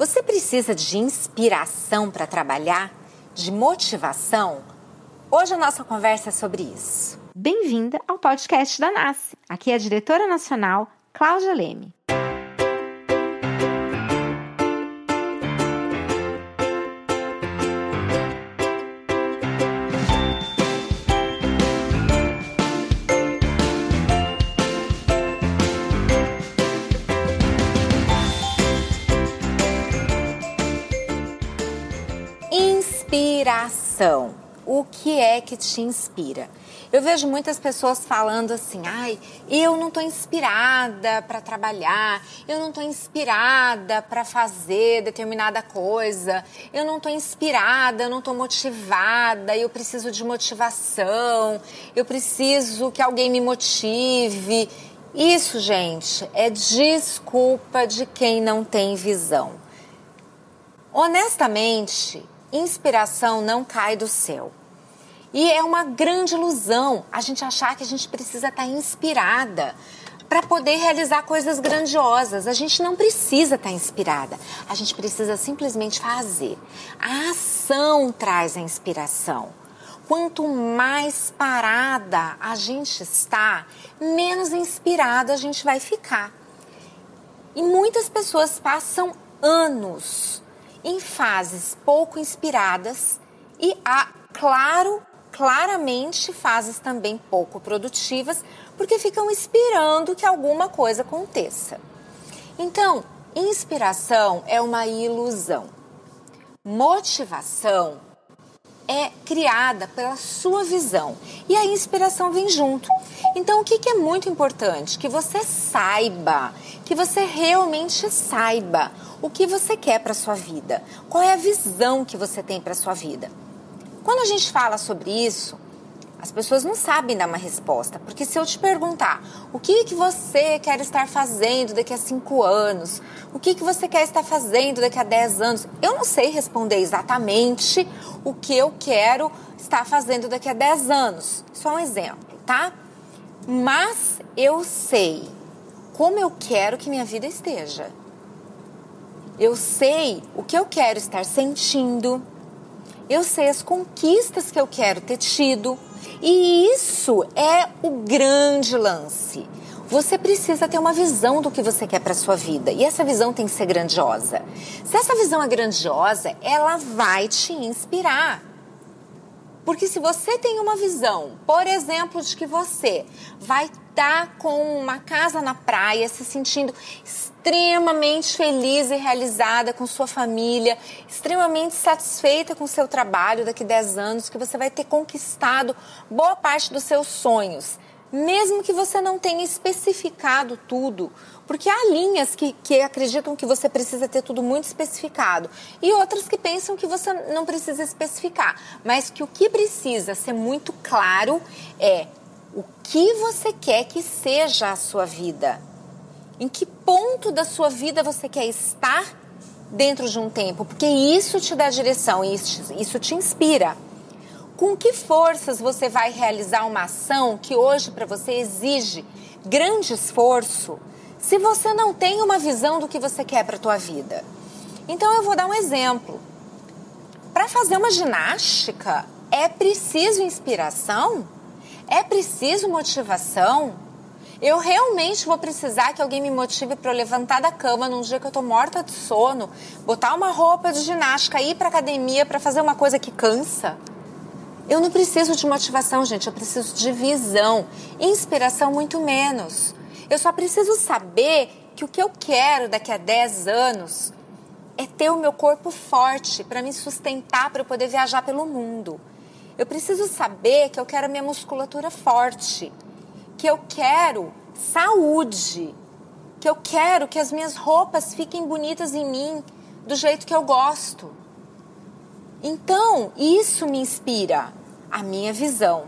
Você precisa de inspiração para trabalhar? De motivação? Hoje a nossa conversa é sobre isso. Bem-vinda ao podcast da NASCE. Aqui é a diretora nacional, Cláudia Leme. Inspiração. O que é que te inspira? Eu vejo muitas pessoas falando assim: ai, eu não estou inspirada para trabalhar, eu não estou inspirada para fazer determinada coisa, eu não estou inspirada, eu não estou motivada, eu preciso de motivação, eu preciso que alguém me motive. Isso, gente, é desculpa de quem não tem visão. Honestamente, inspiração não cai do céu. E é uma grande ilusão a gente achar que a gente precisa estar inspirada para poder realizar coisas grandiosas. A gente não precisa estar inspirada, a gente precisa simplesmente fazer. A ação traz a inspiração. Quanto mais parada a gente está, menos inspirada a gente vai ficar. E muitas pessoas passam anos em fases pouco inspiradas e há, claro, claramente fases também pouco produtivas, porque ficam esperando que alguma coisa aconteça. Então, inspiração é uma ilusão. Motivação é criada pela sua visão e a inspiração vem junto. Então, o que, é muito importante? Que você saiba, que você realmente saiba o que você quer para sua vida, qual é a visão que você tem para sua vida. Quando a gente fala sobre isso, as pessoas não sabem dar uma resposta, porque se eu te perguntar o que, que você quer estar fazendo daqui a cinco anos, o que, que você quer estar fazendo daqui a dez anos, eu não sei responder exatamente o que eu quero estar fazendo daqui a dez anos. Só um exemplo, tá? Mas eu sei como eu quero que minha vida esteja. Eu sei o que eu quero estar sentindo. Eu sei as conquistas que eu quero ter tido. E isso é o grande lance. Você precisa ter uma visão do que você quer para sua vida e essa visão tem que ser grandiosa. Se essa visão é grandiosa, ela vai te inspirar. Porque se você tem uma visão, por exemplo, de que você vai estar tá com uma casa na praia, se sentindo extremamente feliz e realizada com sua família, extremamente satisfeita com seu trabalho daqui a 10 anos, que você vai ter conquistado boa parte dos seus sonhos mesmo que você não tenha especificado tudo, porque há linhas que, que acreditam que você precisa ter tudo muito especificado e outras que pensam que você não precisa especificar, mas que o que precisa ser muito claro é o que você quer que seja a sua vida. Em que ponto da sua vida você quer estar dentro de um tempo, porque isso te dá direção, isso, isso te inspira. Com que forças você vai realizar uma ação que hoje para você exige grande esforço, se você não tem uma visão do que você quer para a tua vida? Então eu vou dar um exemplo. Para fazer uma ginástica, é preciso inspiração? É preciso motivação? Eu realmente vou precisar que alguém me motive para levantar da cama num dia que eu estou morta de sono, botar uma roupa de ginástica, ir para academia para fazer uma coisa que cansa? Eu não preciso de motivação, gente, eu preciso de visão. Inspiração, muito menos. Eu só preciso saber que o que eu quero daqui a 10 anos é ter o meu corpo forte para me sustentar, para eu poder viajar pelo mundo. Eu preciso saber que eu quero a minha musculatura forte, que eu quero saúde, que eu quero que as minhas roupas fiquem bonitas em mim do jeito que eu gosto. Então, isso me inspira a minha visão.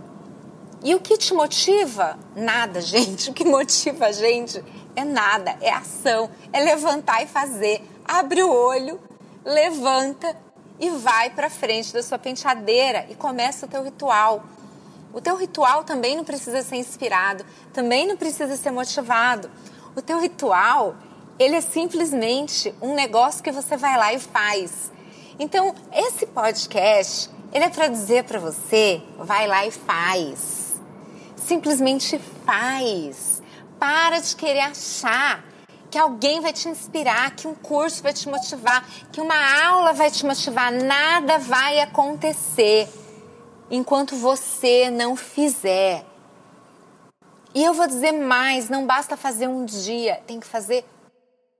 E o que te motiva? Nada, gente. O que motiva a gente é nada, é ação, é levantar e fazer. Abre o olho, levanta e vai para frente da sua penteadeira e começa o teu ritual. O teu ritual também não precisa ser inspirado, também não precisa ser motivado. O teu ritual, Ele é simplesmente um negócio que você vai lá e faz. Então, esse podcast, ele é para dizer para você, vai lá e faz. Simplesmente faz. Para de querer achar que alguém vai te inspirar, que um curso vai te motivar, que uma aula vai te motivar. Nada vai acontecer enquanto você não fizer. E eu vou dizer mais: não basta fazer um dia, tem que fazer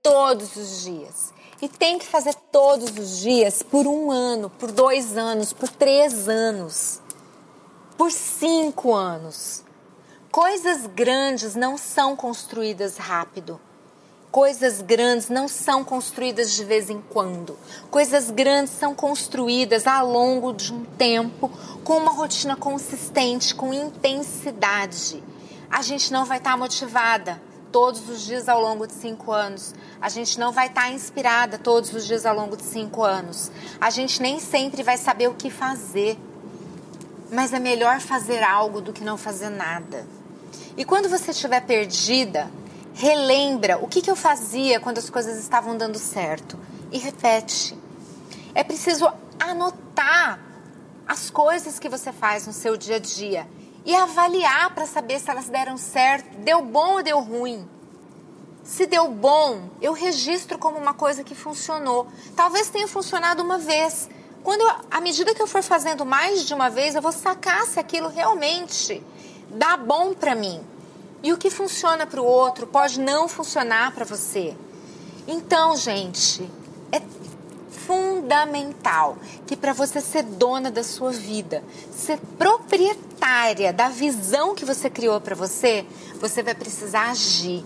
todos os dias. E tem que fazer todos os dias por um ano, por dois anos, por três anos, por cinco anos. Coisas grandes não são construídas rápido. Coisas grandes não são construídas de vez em quando. Coisas grandes são construídas ao longo de um tempo, com uma rotina consistente, com intensidade. A gente não vai estar motivada todos os dias ao longo de cinco anos. A gente não vai estar inspirada todos os dias ao longo de cinco anos. A gente nem sempre vai saber o que fazer. Mas é melhor fazer algo do que não fazer nada. E quando você estiver perdida, relembra o que, que eu fazia quando as coisas estavam dando certo e repete. É preciso anotar as coisas que você faz no seu dia a dia e avaliar para saber se elas deram certo, deu bom ou deu ruim. Se deu bom, eu registro como uma coisa que funcionou. Talvez tenha funcionado uma vez. Quando eu, à medida que eu for fazendo mais de uma vez, eu vou sacar se aquilo realmente dá bom para mim. E o que funciona para o outro pode não funcionar para você. Então, gente, é fundamental que para você ser dona da sua vida, ser proprietária da visão que você criou para você, você vai precisar agir.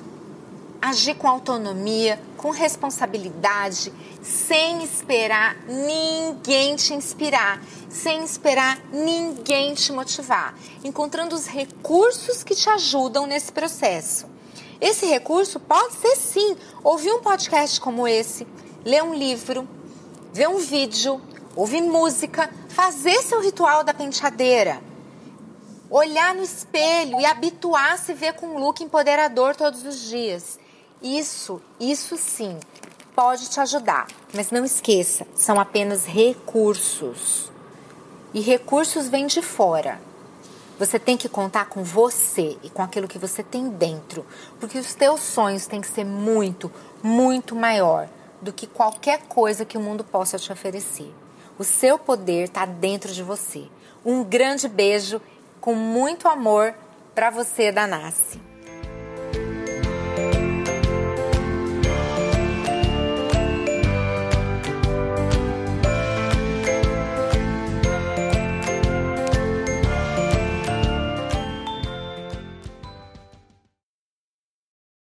Agir com autonomia, com responsabilidade, sem esperar ninguém te inspirar, sem esperar ninguém te motivar, encontrando os recursos que te ajudam nesse processo. Esse recurso pode ser sim ouvir um podcast como esse, ler um livro, ver um vídeo, ouvir música, fazer seu ritual da penteadeira, olhar no espelho e habituar a se ver com um look empoderador todos os dias. Isso, isso sim, pode te ajudar. Mas não esqueça, são apenas recursos. E recursos vêm de fora. Você tem que contar com você e com aquilo que você tem dentro, porque os teus sonhos têm que ser muito, muito maior do que qualquer coisa que o mundo possa te oferecer. O seu poder está dentro de você. Um grande beijo com muito amor para você da.